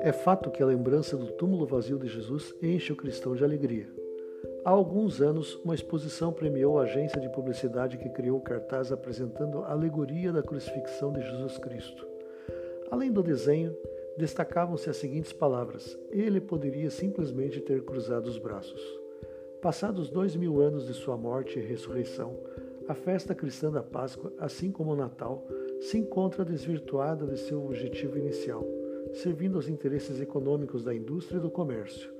É fato que a lembrança do túmulo vazio de Jesus enche o cristão de alegria. Há alguns anos, uma exposição premiou a agência de publicidade que criou o cartaz apresentando a alegoria da crucifixão de Jesus Cristo. Além do desenho, destacavam-se as seguintes palavras: Ele poderia simplesmente ter cruzado os braços. Passados dois mil anos de sua morte e ressurreição, a festa cristã da Páscoa, assim como o Natal, se encontra desvirtuada de seu objetivo inicial servindo aos interesses econômicos da indústria e do comércio.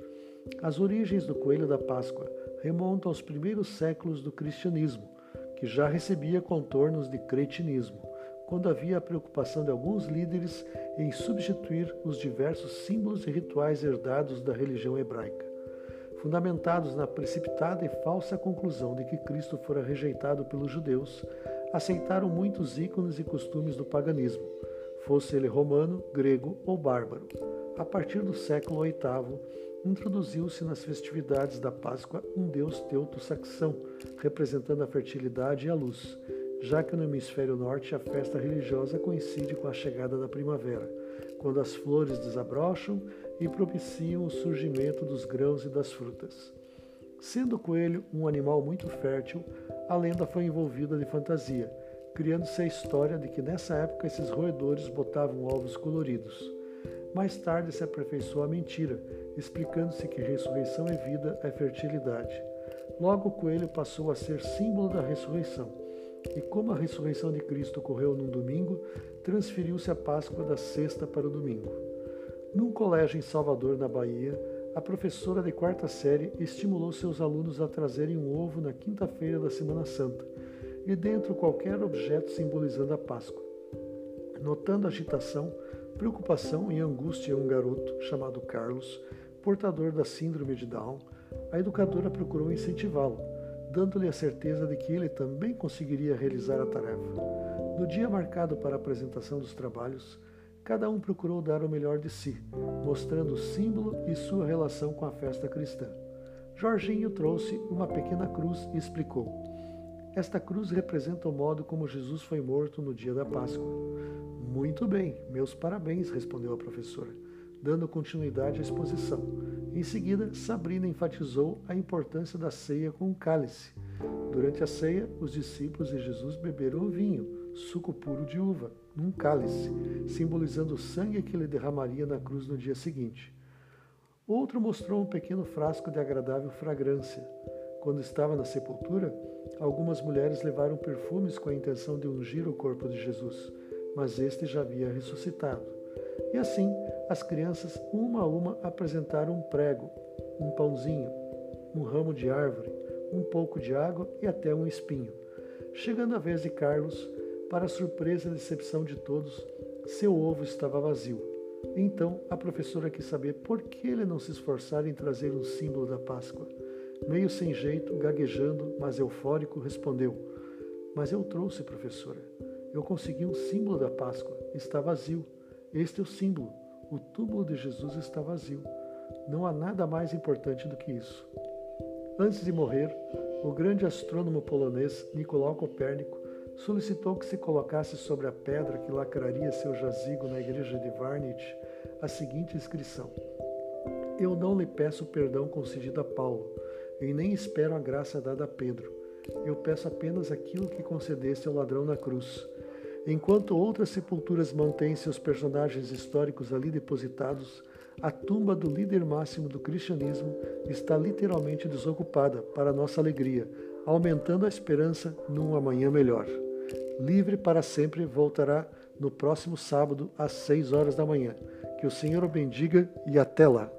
As origens do coelho da Páscoa remontam aos primeiros séculos do cristianismo, que já recebia contornos de cretinismo, quando havia a preocupação de alguns líderes em substituir os diversos símbolos e rituais herdados da religião hebraica. Fundamentados na precipitada e falsa conclusão de que Cristo fora rejeitado pelos judeus, aceitaram muitos ícones e costumes do paganismo fosse ele romano, grego ou bárbaro. A partir do século VIII, introduziu-se nas festividades da Páscoa um deus teuto-saxão, representando a fertilidade e a luz, já que no hemisfério norte a festa religiosa coincide com a chegada da primavera, quando as flores desabrocham e propiciam o surgimento dos grãos e das frutas. Sendo o coelho um animal muito fértil, a lenda foi envolvida de fantasia, criando-se a história de que nessa época esses roedores botavam ovos coloridos. Mais tarde se aperfeiçoou a mentira, explicando-se que ressurreição é vida, é fertilidade. Logo o coelho passou a ser símbolo da ressurreição. E como a ressurreição de Cristo ocorreu num domingo, transferiu-se a Páscoa da sexta para o domingo. Num colégio em Salvador, na Bahia, a professora de quarta série estimulou seus alunos a trazerem um ovo na quinta-feira da Semana Santa e dentro qualquer objeto simbolizando a Páscoa. Notando agitação, preocupação e angústia em um garoto chamado Carlos, portador da síndrome de Down, a educadora procurou incentivá-lo, dando-lhe a certeza de que ele também conseguiria realizar a tarefa. No dia marcado para a apresentação dos trabalhos, cada um procurou dar o melhor de si, mostrando o símbolo e sua relação com a festa cristã. Jorginho trouxe uma pequena cruz e explicou: esta cruz representa o modo como Jesus foi morto no dia da Páscoa. Muito bem, meus parabéns, respondeu a professora, dando continuidade à exposição. Em seguida, Sabrina enfatizou a importância da ceia com o cálice. Durante a ceia, os discípulos e Jesus beberam vinho, suco puro de uva, num cálice, simbolizando o sangue que ele derramaria na cruz no dia seguinte. Outro mostrou um pequeno frasco de agradável fragrância. Quando estava na sepultura, Algumas mulheres levaram perfumes com a intenção de ungir o corpo de Jesus, mas este já havia ressuscitado. E assim, as crianças, uma a uma, apresentaram um prego, um pãozinho, um ramo de árvore, um pouco de água e até um espinho. Chegando a vez de Carlos, para surpresa e decepção de todos, seu ovo estava vazio. Então a professora quis saber por que ele não se esforçara em trazer um símbolo da Páscoa. Meio sem jeito, gaguejando, mas eufórico, respondeu: Mas eu trouxe, professora. Eu consegui um símbolo da Páscoa. Está vazio. Este é o símbolo. O túmulo de Jesus está vazio. Não há nada mais importante do que isso. Antes de morrer, o grande astrônomo polonês Nicolau Copérnico solicitou que se colocasse sobre a pedra que lacraria seu jazigo na igreja de Varnich a seguinte inscrição: Eu não lhe peço perdão concedido a Paulo e nem espero a graça dada a Pedro. Eu peço apenas aquilo que concedeste ao ladrão na cruz. Enquanto outras sepulturas mantêm seus personagens históricos ali depositados, a tumba do líder máximo do cristianismo está literalmente desocupada para nossa alegria, aumentando a esperança num amanhã melhor. Livre para sempre voltará no próximo sábado às seis horas da manhã. Que o Senhor o bendiga e até lá.